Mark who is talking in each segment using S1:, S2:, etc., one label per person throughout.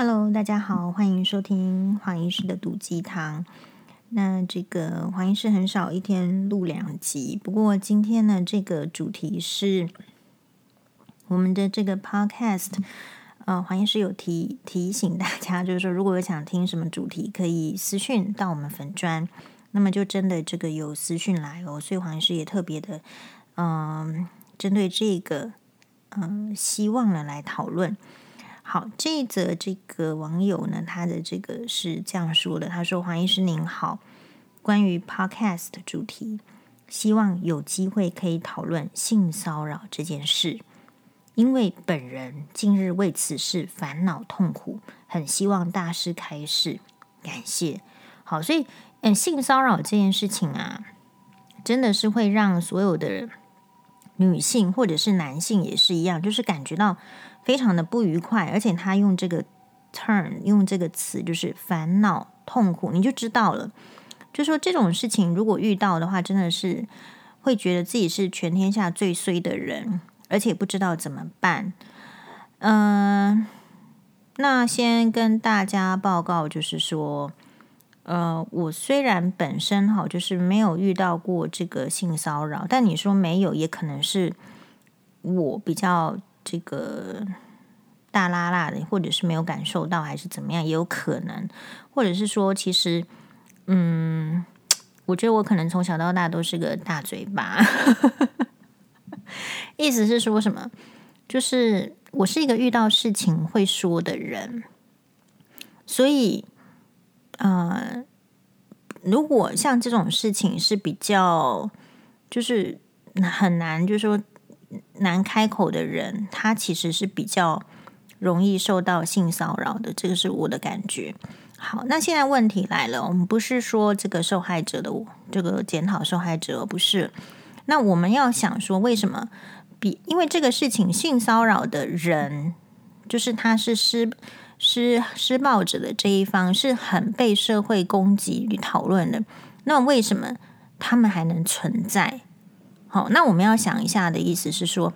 S1: Hello，大家好，欢迎收听黄医师的毒鸡汤。那这个黄医师很少一天录两集，不过今天呢，这个主题是我们的这个 Podcast。呃，黄医师有提提醒大家，就是说，如果有想听什么主题，可以私讯到我们粉专。那么就真的这个有私讯来哦，所以黄医师也特别的，嗯、针对这个，嗯、希望呢来讨论。好，这一则这个网友呢，他的这个是这样说的：他说，黄医师您好，关于 Podcast 主题，希望有机会可以讨论性骚扰这件事，因为本人近日为此事烦恼痛苦，很希望大师开示，感谢。好，所以。嗯，性骚扰这件事情啊，真的是会让所有的人女性或者是男性也是一样，就是感觉到非常的不愉快，而且他用这个 turn 用这个词就是烦恼痛苦，你就知道了。就说这种事情如果遇到的话，真的是会觉得自己是全天下最衰的人，而且不知道怎么办。嗯，那先跟大家报告，就是说。呃，我虽然本身哈就是没有遇到过这个性骚扰，但你说没有，也可能是我比较这个大剌剌的，或者是没有感受到，还是怎么样，也有可能，或者是说，其实，嗯，我觉得我可能从小到大都是个大嘴巴，意思是说什么？就是我是一个遇到事情会说的人，所以。呃，如果像这种事情是比较，就是很难，就是说难开口的人，他其实是比较容易受到性骚扰的，这个是我的感觉。好，那现在问题来了，我们不是说这个受害者的这个检讨受害者，不是。那我们要想说，为什么比？因为这个事情性骚扰的人，就是他是施。施施暴者的这一方是很被社会攻击与讨论的，那为什么他们还能存在？好，那我们要想一下的意思是说，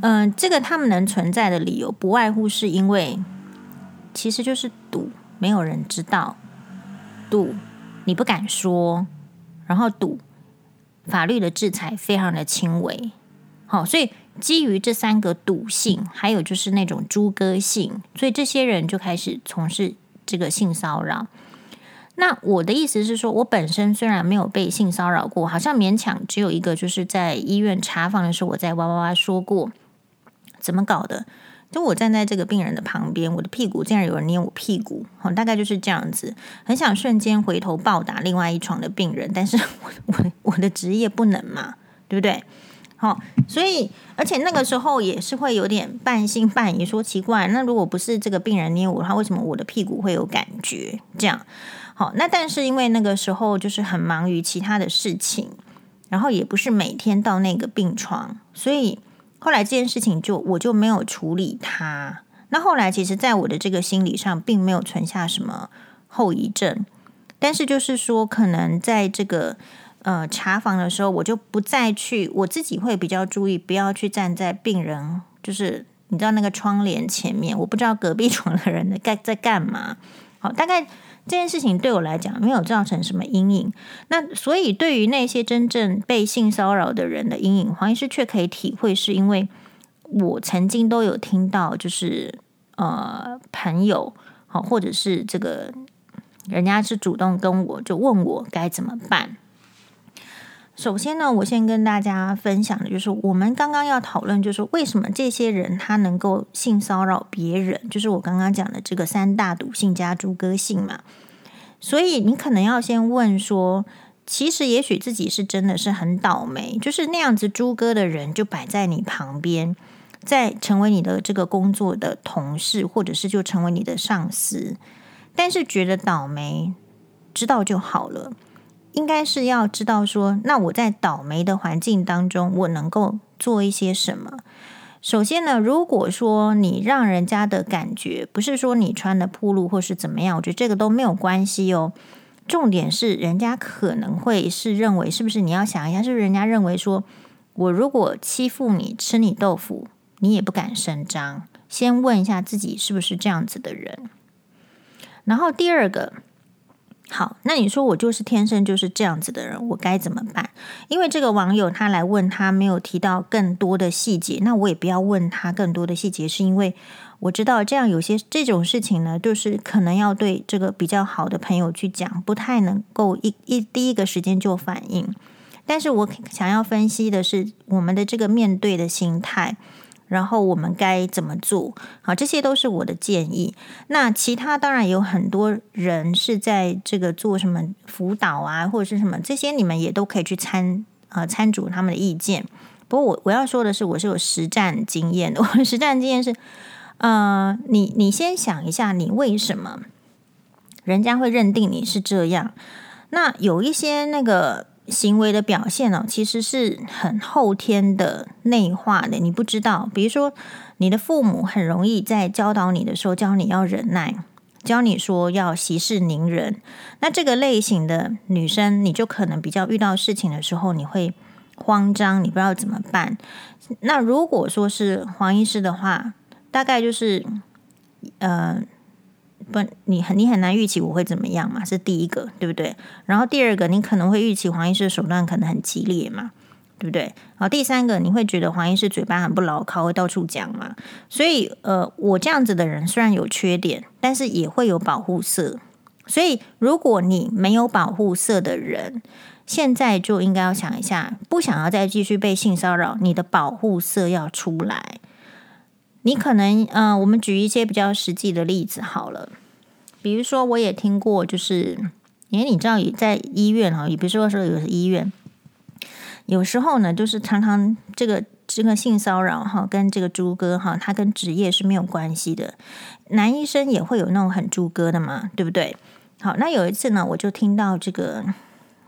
S1: 嗯、这个他们能存在的理由，不外乎是因为，其实就是赌，没有人知道，赌你不敢说，然后赌法律的制裁非常的轻微，好，所以。基于这三个赌性，还有就是那种猪哥性，所以这些人就开始从事这个性骚扰。那我的意思是说，我本身虽然没有被性骚扰过，好像勉强只有一个，就是在医院查房的时候，我在哇哇哇说过，怎么搞的？就我站在这个病人的旁边，我的屁股竟然有人捏我屁股，哦，大概就是这样子，很想瞬间回头暴打另外一床的病人，但是 我我我的职业不能嘛，对不对？好，所以而且那个时候也是会有点半信半疑，说奇怪，那如果不是这个病人捏我，他为什么我的屁股会有感觉？这样，好，那但是因为那个时候就是很忙于其他的事情，然后也不是每天到那个病床，所以后来这件事情就我就没有处理它。那后来其实，在我的这个心理上，并没有存下什么后遗症，但是就是说，可能在这个。呃，查房的时候，我就不再去，我自己会比较注意，不要去站在病人，就是你知道那个窗帘前面，我不知道隔壁床的人在在干嘛。好，大概这件事情对我来讲没有造成什么阴影。那所以对于那些真正被性骚扰的人的阴影，黄医师却可以体会，是因为我曾经都有听到，就是呃朋友好，或者是这个人家是主动跟我就问我该怎么办。首先呢，我先跟大家分享的就是，我们刚刚要讨论，就是为什么这些人他能够性骚扰别人，就是我刚刚讲的这个三大赌性加猪哥性嘛。所以你可能要先问说，其实也许自己是真的是很倒霉，就是那样子猪哥的人就摆在你旁边，在成为你的这个工作的同事，或者是就成为你的上司，但是觉得倒霉，知道就好了。应该是要知道说，那我在倒霉的环境当中，我能够做一些什么？首先呢，如果说你让人家的感觉不是说你穿的铺路或是怎么样，我觉得这个都没有关系哦。重点是人家可能会是认为，是不是你要想一下，是不是人家认为说我如果欺负你、吃你豆腐，你也不敢声张，先问一下自己是不是这样子的人。然后第二个。好，那你说我就是天生就是这样子的人，我该怎么办？因为这个网友他来问他没有提到更多的细节，那我也不要问他更多的细节，是因为我知道这样有些这种事情呢，就是可能要对这个比较好的朋友去讲，不太能够一一第一个时间就反应。但是我想要分析的是我们的这个面对的心态。然后我们该怎么做？好，这些都是我的建议。那其他当然有很多人是在这个做什么辅导啊，或者是什么这些，你们也都可以去参、呃、参主他们的意见。不过我我要说的是，我是有实战经验的。我实战经验是，呃，你你先想一下，你为什么人家会认定你是这样？那有一些那个。行为的表现呢，其实是很后天的内化的，你不知道。比如说，你的父母很容易在教导你的时候教你要忍耐，教你说要息事宁人。那这个类型的女生，你就可能比较遇到事情的时候，你会慌张，你不知道怎么办。那如果说是黄医师的话，大概就是，呃。不，你很你很难预期我会怎么样嘛，是第一个，对不对？然后第二个，你可能会预期黄医师的手段可能很激烈嘛，对不对？然后第三个，你会觉得黄医师嘴巴很不牢靠，会到处讲嘛。所以，呃，我这样子的人虽然有缺点，但是也会有保护色。所以，如果你没有保护色的人，现在就应该要想一下，不想要再继续被性骚扰，你的保护色要出来。你可能，嗯、我们举一些比较实际的例子好了。比如说，我也听过，就是，因为你知道，也在医院哈，也比如说说有医院，有时候呢，就是常常这个这个性骚扰哈，跟这个猪哥哈，他跟职业是没有关系的。男医生也会有那种很猪哥的嘛，对不对？好，那有一次呢，我就听到这个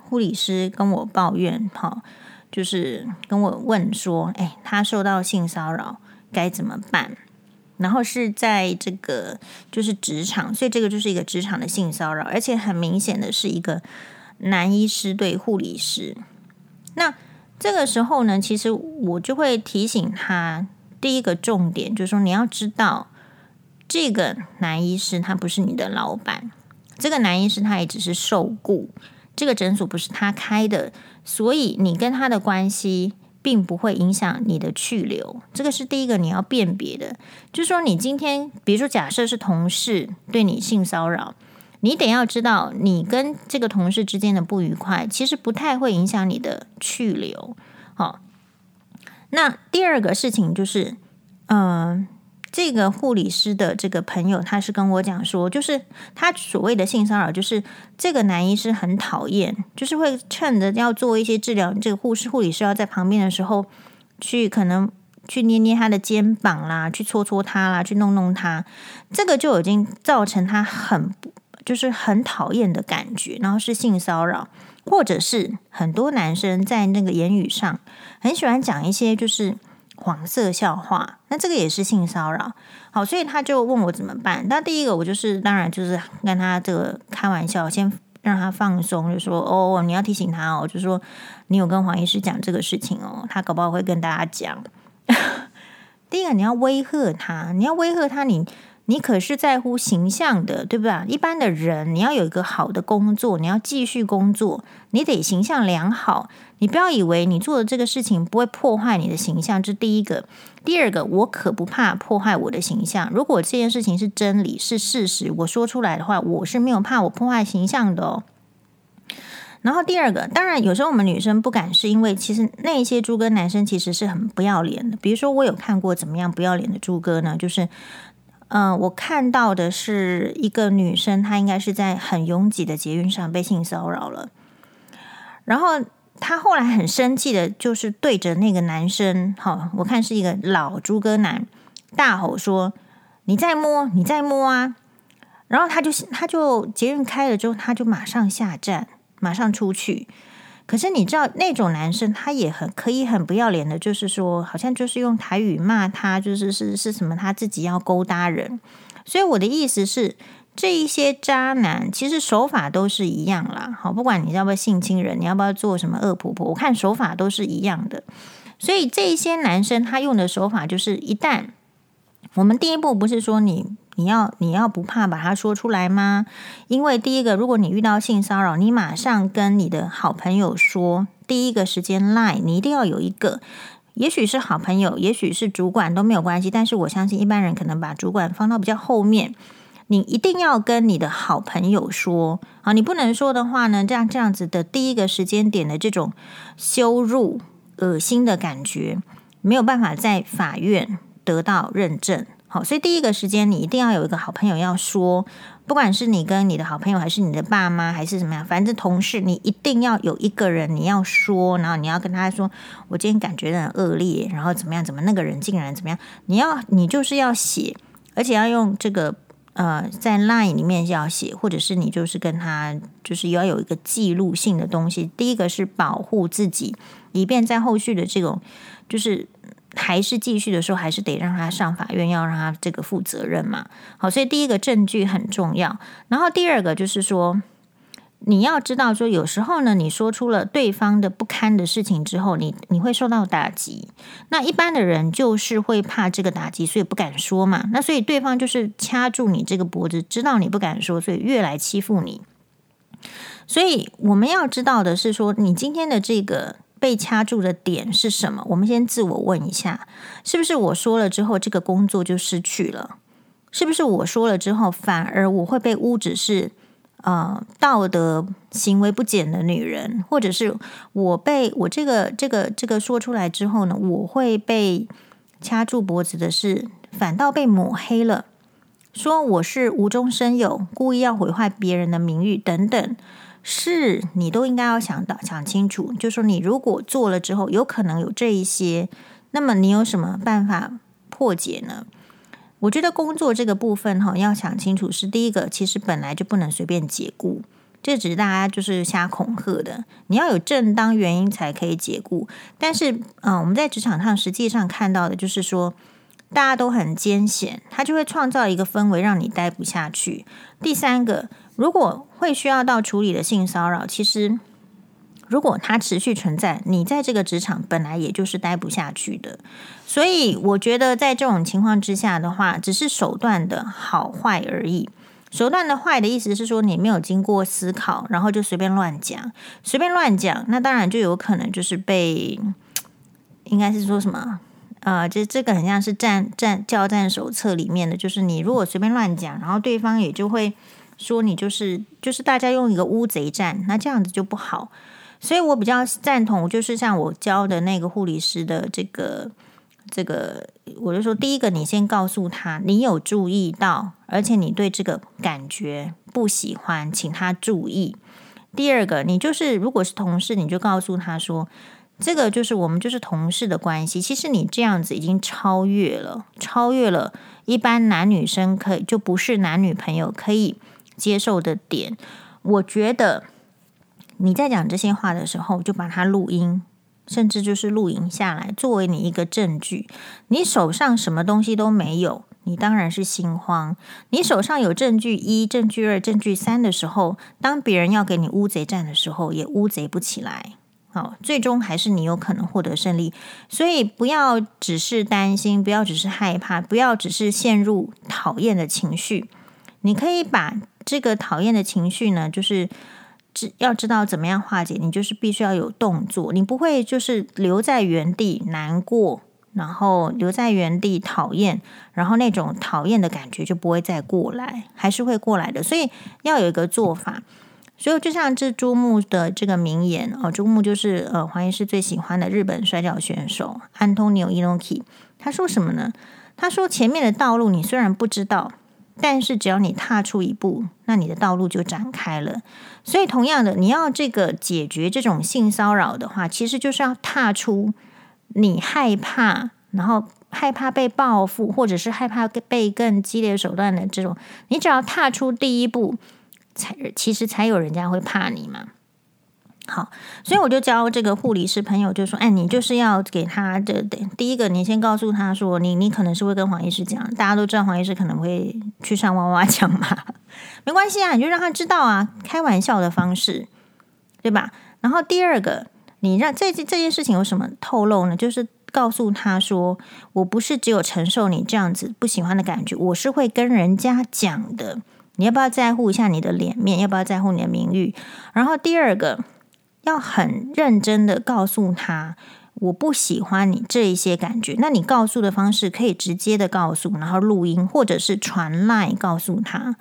S1: 护理师跟我抱怨，哈，就是跟我问说，哎，他受到性骚扰。该怎么办？然后是在这个就是职场，所以这个就是一个职场的性骚扰，而且很明显的是一个男医师对护理师。那这个时候呢，其实我就会提醒他，第一个重点就是说，你要知道这个男医师他不是你的老板，这个男医师他也只是受雇，这个诊所不是他开的，所以你跟他的关系。并不会影响你的去留，这个是第一个你要辨别的。就是说，你今天，比如说，假设是同事对你性骚扰，你得要知道，你跟这个同事之间的不愉快，其实不太会影响你的去留。好，那第二个事情就是，嗯、这个护理师的这个朋友，他是跟我讲说，就是他所谓的性骚扰，就是这个男医师很讨厌，就是会趁着要做一些治疗，这个护士护理师要在旁边的时候，去可能去捏捏他的肩膀啦，去搓搓他啦，去弄弄他，这个就已经造成他很就是很讨厌的感觉，然后是性骚扰，或者是很多男生在那个言语上很喜欢讲一些就是。黄色笑话，那这个也是性骚扰。好，所以他就问我怎么办。那第一个，我就是当然就是跟他这个开玩笑，先让他放松，就说哦，你要提醒他哦，就说你有跟黄医师讲这个事情哦，他搞不好会跟大家讲。第一个，你要威吓他，你要威吓他，你。你可是在乎形象的，对不对？一般的人，你要有一个好的工作，你要继续工作，你得形象良好。你不要以为你做的这个事情不会破坏你的形象，这第一个。第二个，我可不怕破坏我的形象。如果这件事情是真理，是事实，我说出来的话，我是没有怕我破坏形象的哦。然后第二个，当然有时候我们女生不敢，是因为其实那些猪哥男生其实是很不要脸的。比如说，我有看过怎么样不要脸的猪哥呢？就是。嗯、我看到的是一个女生，她应该是在很拥挤的捷运上被性骚扰了。然后她后来很生气的，就是对着那个男生，哈，我看是一个老猪哥男，大吼说：“你再摸，你再摸啊！”然后他就他就捷运开了之后，他就马上下站，马上出去。可是你知道那种男生，他也很可以很不要脸的，就是说，好像就是用台语骂他，就是是是什么他自己要勾搭人。所以我的意思是，这一些渣男其实手法都是一样啦。好，不管你要不要性侵人，你要不要做什么恶婆婆，我看手法都是一样的。所以这一些男生他用的手法就是，一旦我们第一步不是说你你要你要不怕把它说出来吗？因为第一个，如果你遇到性骚扰，你马上跟你的好朋友说，第一个时间 lie，你一定要有一个，也许是好朋友，也许是主管都没有关系，但是我相信一般人可能把主管放到比较后面。你一定要跟你的好朋友说啊！你不能说的话呢，这样这样子的第一个时间点的这种羞辱、恶心的感觉，没有办法在法院得到认证。好，所以第一个时间你一定要有一个好朋友要说，不管是你跟你的好朋友，还是你的爸妈，还是怎么样，反正同事，你一定要有一个人你要说，然后你要跟他说，我今天感觉很恶劣，然后怎么样？怎么那个人竟然怎么样？你要你就是要写，而且要用这个。呃，在 Line 里面要写，或者是你就是跟他，就是要有一个记录性的东西。第一个是保护自己，以便在后续的这种，就是还是继续的时候，还是得让他上法院，要让他这个负责任嘛。好，所以第一个证据很重要。然后第二个就是说。你要知道，说有时候呢，你说出了对方的不堪的事情之后，你你会受到打击。那一般的人就是会怕这个打击，所以不敢说嘛。那所以对方就是掐住你这个脖子，知道你不敢说，所以越来欺负你。所以我们要知道的是说，你今天的这个被掐住的点是什么？我们先自我问一下，是不是我说了之后，这个工作就失去了？是不是我说了之后，反而我会被污指是？呃，道德行为不检的女人，或者是我被我这个这个这个说出来之后呢，我会被掐住脖子的是，反倒被抹黑了，说我是无中生有，故意要毁坏别人的名誉等等，是你都应该要想到想清楚，就说你如果做了之后，有可能有这一些，那么你有什么办法破解呢？我觉得工作这个部分哈，要想清楚是第一个，其实本来就不能随便解雇，这只是大家就是瞎恐吓的。你要有正当原因才可以解雇。但是，嗯，我们在职场上实际上看到的就是说，大家都很艰险，他就会创造一个氛围让你待不下去。第三个，如果会需要到处理的性骚扰，其实。如果它持续存在，你在这个职场本来也就是待不下去的。所以我觉得在这种情况之下的话，只是手段的好坏而已。手段的坏的意思是说，你没有经过思考，然后就随便乱讲，随便乱讲，那当然就有可能就是被，应该是说什么？呃，这这个很像是战战教战手册里面的，就是你如果随便乱讲，然后对方也就会说你就是就是大家用一个乌贼战，那这样子就不好。所以我比较赞同，就是像我教的那个护理师的这个这个，我就说，第一个，你先告诉他你有注意到，而且你对这个感觉不喜欢，请他注意。第二个，你就是如果是同事，你就告诉他说，这个就是我们就是同事的关系。其实你这样子已经超越了，超越了一般男女生可以就不是男女朋友可以接受的点。我觉得。你在讲这些话的时候，就把它录音，甚至就是录影下来，作为你一个证据。你手上什么东西都没有，你当然是心慌。你手上有证据一、证据二、证据三的时候，当别人要给你乌贼战的时候，也乌贼不起来。好，最终还是你有可能获得胜利。所以不要只是担心，不要只是害怕，不要只是陷入讨厌的情绪。你可以把这个讨厌的情绪呢，就是知。要知道怎么样化解，你就是必须要有动作，你不会就是留在原地难过，然后留在原地讨厌，然后那种讨厌的感觉就不会再过来，还是会过来的。所以要有一个做法。所以就像这猪木的这个名言哦，猪木就是呃黄医师最喜欢的日本摔跤选手安东尼奥伊诺基，他说什么呢？他说前面的道路你虽然不知道。但是只要你踏出一步，那你的道路就展开了。所以同样的，你要这个解决这种性骚扰的话，其实就是要踏出你害怕，然后害怕被报复，或者是害怕被更激烈手段的这种。你只要踏出第一步，才其实才有人家会怕你嘛。好，所以我就教这个护理师朋友，就说：“哎，你就是要给他的，第一个，你先告诉他说，你你可能是会跟黄医师讲，大家都知道黄医师可能会去上哇哇讲嘛，没关系啊，你就让他知道啊，开玩笑的方式，对吧？然后第二个，你让这这件事情有什么透露呢？就是告诉他说：“我不是只有承受你这样子不喜欢的感觉，我是会跟人家讲的。你要不要在乎一下你的脸面？要不要在乎你的名誉？然后第二个，要很认真的告诉他，我不喜欢你这一些感觉。那你告诉的方式可以直接的告诉，然后录音或者是传赖告诉他。”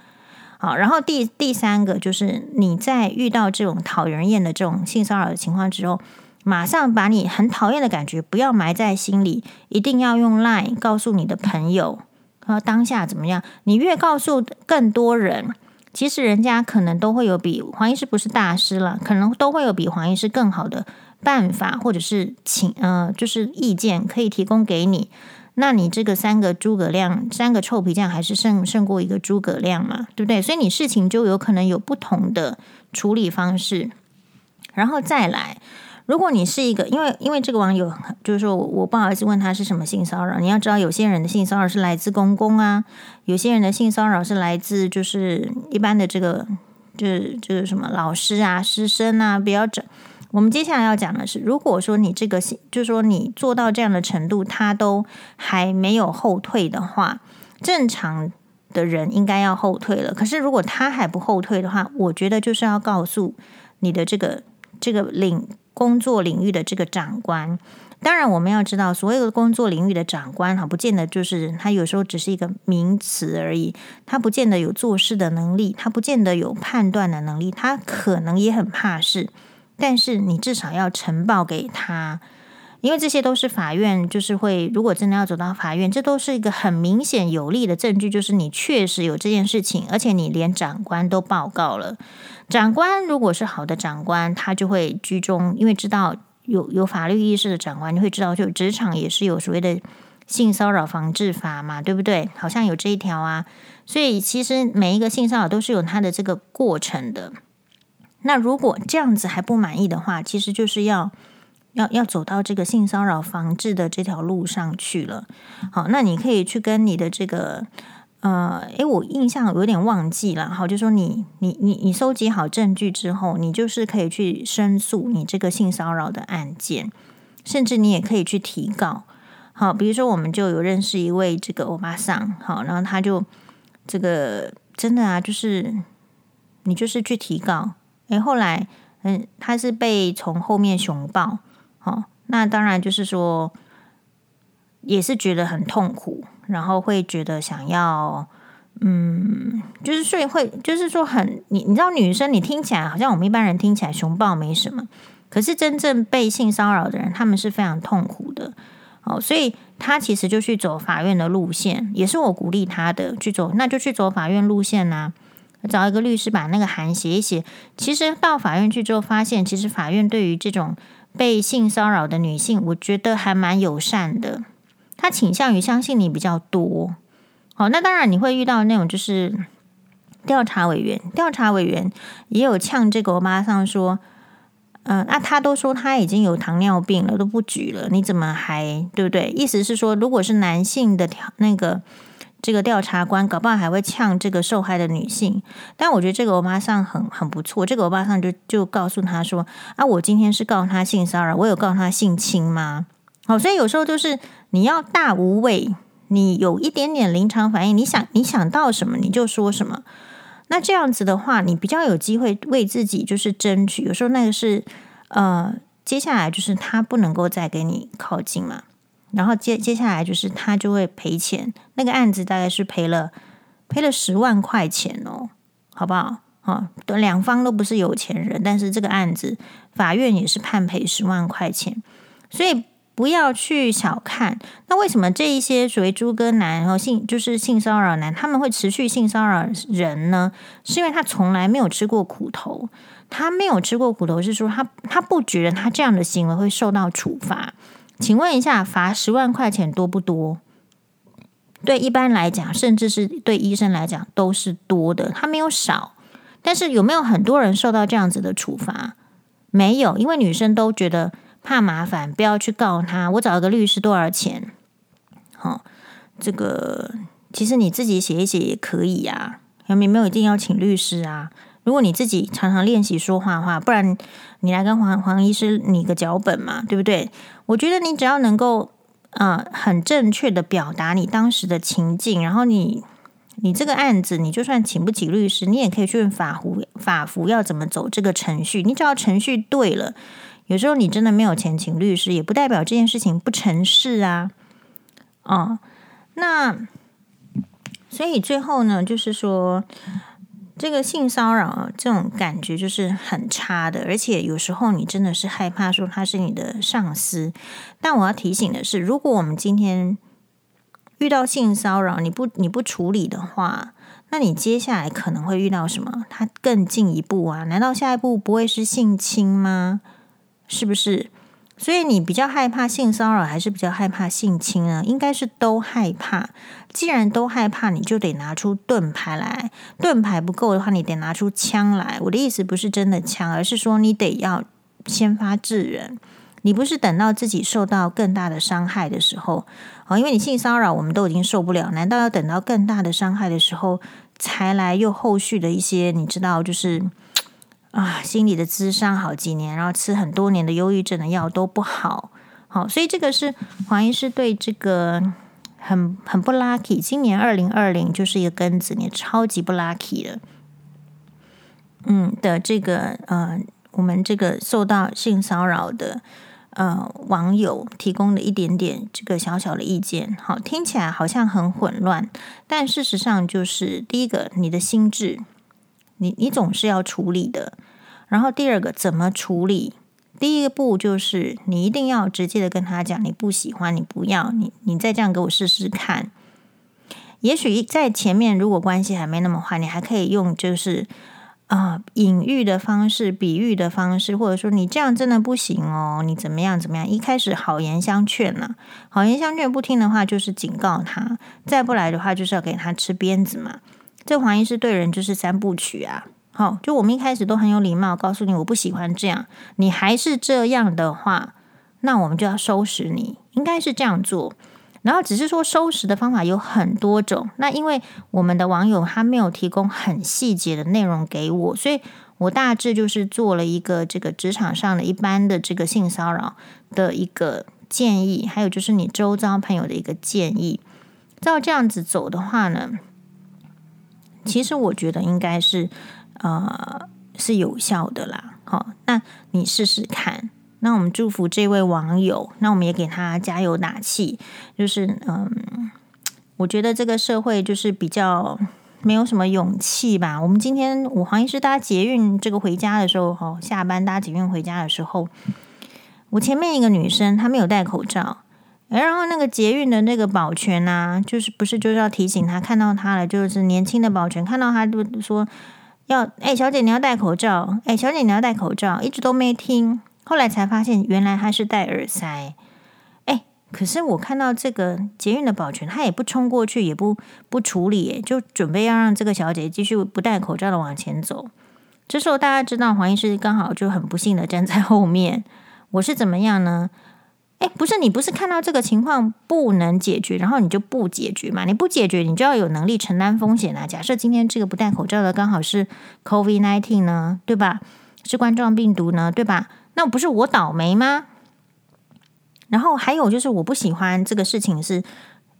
S1: 好，然后第第三个就是你在遇到这种讨人厌的这种性骚扰的情况之后，马上把你很讨厌的感觉不要埋在心里，一定要用 LINE 告诉你的朋友，然后当下怎么样？你越告诉更多人，其实人家可能都会有比黄医师不是大师了，可能都会有比黄医师更好的办法，或者是请呃，就是意见可以提供给你。那你这个三个诸葛亮，三个臭皮匠还是胜胜过一个诸葛亮嘛，对不对？所以你事情就有可能有不同的处理方式。然后再来，如果你是一个，因为因为这个网友就是说我不好意思问他是什么性骚扰，你要知道有些人的性骚扰是来自公公啊，有些人的性骚扰是来自就是一般的这个就是就是什么老师啊、师生啊，不要整。我们接下来要讲的是，如果说你这个性，就是说你做到这样的程度，他都还没有后退的话，正常的人应该要后退了。可是如果他还不后退的话，我觉得就是要告诉你的这个这个领工作领域的这个长官。当然，我们要知道，所有的工作领域的长官哈，不见得就是他有时候只是一个名词而已，他不见得有做事的能力，他不见得有判断的能力，他可能也很怕事。但是你至少要呈报给他，因为这些都是法院就是会，如果真的要走到法院，这都是一个很明显有力的证据，就是你确实有这件事情，而且你连长官都报告了。长官如果是好的长官，他就会居中，因为知道有有法律意识的长官，你会知道，就职场也是有所谓的性骚扰防治法嘛，对不对？好像有这一条啊，所以其实每一个性骚扰都是有它的这个过程的。那如果这样子还不满意的话，其实就是要要要走到这个性骚扰防治的这条路上去了。好，那你可以去跟你的这个呃，诶，我印象有点忘记了。好，就说你你你你收集好证据之后，你就是可以去申诉你这个性骚扰的案件，甚至你也可以去提告。好，比如说我们就有认识一位这个欧巴桑，好，然后他就这个真的啊，就是你就是去提告。诶，后来，嗯，他是被从后面熊抱，哦，那当然就是说，也是觉得很痛苦，然后会觉得想要，嗯，就是所以会，就是说很，你你知道，女生你听起来好像我们一般人听起来熊抱没什么，可是真正被性骚扰的人，他们是非常痛苦的，哦，所以他其实就去走法院的路线，也是我鼓励他的去走，那就去走法院路线呐、找一个律师把那个函写一写。其实到法院去之后，发现其实法院对于这种被性骚扰的女性，我觉得还蛮友善的。她倾向于相信你比较多。好，那当然你会遇到那种就是调查委员，调查委员也有呛这个欧巴桑说，嗯、呃，那他都说他已经有糖尿病了，都不举了，你怎么还对不对？意思是说，如果是男性的调那个。这个调查官搞不好还会呛这个受害的女性，但我觉得这个欧巴桑很很不错。这个欧巴桑就就告诉他说：“啊，我今天是告他性骚扰，我有告他性侵吗？”好，所以有时候就是你要大无畏，你有一点点临场反应，你想你想到什么你就说什么。那这样子的话，你比较有机会为自己就是争取。有时候那个是呃，接下来就是他不能够再给你靠近嘛。然后接接下来就是他就会赔钱，那个案子大概是赔了赔了十万块钱哦，好不好？哈，两方都不是有钱人，但是这个案子法院也是判赔十万块钱，所以不要去小看。那为什么这一些所谓猪哥男，然后性就是性骚扰男，他们会持续性骚扰人呢？是因为他从来没有吃过苦头，他没有吃过苦头，是说他他不觉得他这样的行为会受到处罚。请问一下，罚十万块钱多不多？对一般来讲，甚至是对医生来讲，都是多的。他没有少，但是有没有很多人受到这样子的处罚？没有，因为女生都觉得怕麻烦，不要去告他。我找一个律师多少钱？好，这个其实你自己写一写也可以呀。有没有一定要请律师啊？如果你自己常常练习说话的话，不然你来跟黄黄医师拟个脚本嘛，对不对？我觉得你只要能够呃很正确的表达你当时的情境，然后你你这个案子，你就算请不起律师，你也可以去问法服法服要怎么走这个程序。你只要程序对了，有时候你真的没有钱请律师，也不代表这件事情不成事啊。哦，那所以最后呢，就是说。这个性骚扰这种感觉就是很差的，而且有时候你真的是害怕说他是你的上司。但我要提醒的是，如果我们今天遇到性骚扰，你不你不处理的话，那你接下来可能会遇到什么？他更进一步啊？难道下一步不会是性侵吗？是不是？所以你比较害怕性骚扰，还是比较害怕性侵呢？应该是都害怕。既然都害怕，你就得拿出盾牌来。盾牌不够的话，你得拿出枪来。我的意思不是真的枪，而是说你得要先发制人。你不是等到自己受到更大的伤害的时候，哦，因为你性骚扰我们都已经受不了，难道要等到更大的伤害的时候才来又后续的一些？你知道，就是。啊，心理的咨商好几年，然后吃很多年的忧郁症的药都不好，好，所以这个是黄医师对这个很很不 lucky。今年二零二零就是一个庚子年，超级不 lucky 的，嗯的这个呃，我们这个受到性骚扰的呃网友提供的一点点这个小小的意见，好，听起来好像很混乱，但事实上就是第一个，你的心智。你你总是要处理的，然后第二个怎么处理？第一个步就是你一定要直接的跟他讲，你不喜欢，你不要，你你再这样给我试试看。也许在前面如果关系还没那么坏，你还可以用就是啊、隐喻的方式、比喻的方式，或者说你这样真的不行哦，你怎么样怎么样？一开始好言相劝呢、好言相劝不听的话就是警告他，再不来的话就是要给他吃鞭子嘛。这黄医师对人就是三部曲啊，好，就我们一开始都很有礼貌，告诉你我不喜欢这样，你还是这样的话，那我们就要收拾你，应该是这样做。然后只是说收拾的方法有很多种，那因为我们的网友他没有提供很细节的内容给我，所以我大致就是做了一个这个职场上的一般的这个性骚扰的一个建议，还有就是你周遭朋友的一个建议，照这样子走的话呢，其实我觉得应该是，呃，是有效的啦。好，那你试试看。那我们祝福这位网友，那我们也给他加油打气。就是，嗯、我觉得这个社会就是比较没有什么勇气吧。我们今天我黄医师搭捷运这个回家的时候，哈，下班搭捷运回家的时候，我前面一个女生她没有戴口罩。然后那个捷运的那个保全啊，就是不是就是要提醒他看到他了，就是年轻的保全看到他就说要，哎，小姐你要戴口罩，哎，小姐你要戴口罩，一直都没听，后来才发现原来他是戴耳塞，哎，可是我看到这个捷运的保全，他也不冲过去，也不不处理，就准备要让这个小姐继续不戴口罩的往前走。这时候大家知道黄医师刚好就很不幸的站在后面，我是怎么样呢？哎，不是你不是看到这个情况不能解决，然后你就不解决嘛？你不解决，你就要有能力承担风险啊。假设今天这个不戴口罩的刚好是 COVID-19 呢，对吧？是冠状病毒呢，对吧？那不是我倒霉吗？然后还有就是我不喜欢这个事情是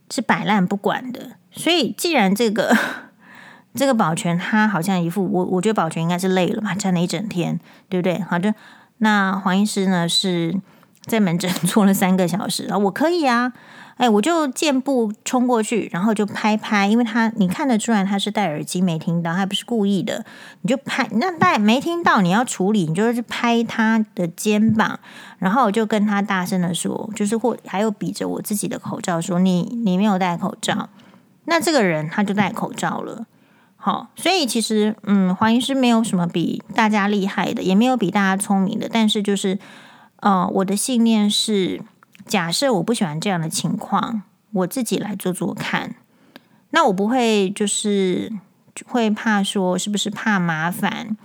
S1: 是摆烂不管的，所以既然这个这个保全他好像一副我我觉得保全应该是累了嘛，站了一整天，对不对？好的，那黄医师呢是。在门诊 坐了三个小时啊，我可以啊，哎，我就健步冲过去，然后就拍拍，因为他你看得出来他是戴耳机没听到，他不是故意的，你就拍，那戴没听到你要处理，你就是拍他的肩膀，然后我就跟他大声的说，就是或还有比着我自己的口罩说你你没有戴口罩，那这个人他就戴口罩了，好，所以其实嗯，黄医师没有什么比大家厉害的，也没有比大家聪明的，但是就是。哦，我的信念是，假设我不喜欢这样的情况，我自己来做做看。那我不会就是会怕说是不是怕麻烦？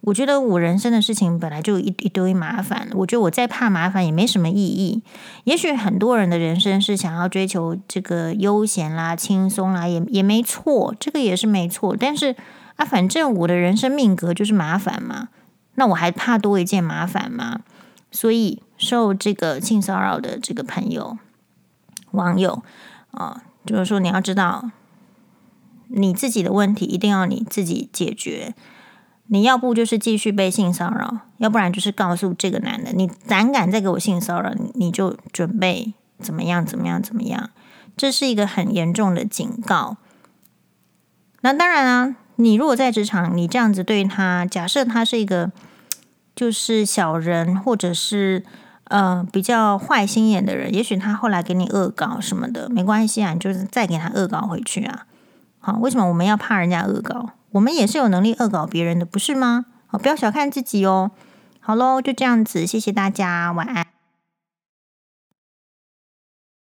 S1: 我觉得我人生的事情本来就一一堆麻烦，我觉得我再怕麻烦也没什么意义。也许很多人的人生是想要追求这个悠闲啦、轻松啦，也也没错，这个也是没错。但是啊，反正我的人生命格就是麻烦嘛，那我还怕多一件麻烦吗？所以受这个性骚扰的这个朋友，网友啊，就是说你要知道，你自己的问题一定要你自己解决。你要不就是继续被性骚扰，要不然就是告诉这个男的，你胆敢再给我性骚扰，你就准备怎么样怎么样怎么样。这是一个很严重的警告。那当然啊，你如果在职场，你这样子对他，假设他是一个就是小人，或者是呃比较坏心眼的人，也许他后来给你恶搞什么的，没关系啊，你就是再给他恶搞回去啊。好，为什么我们要怕人家恶搞？我们也是有能力恶搞别人的，不是吗？好，不要小看自己哦。好喽，就这样子，谢谢大家，晚安。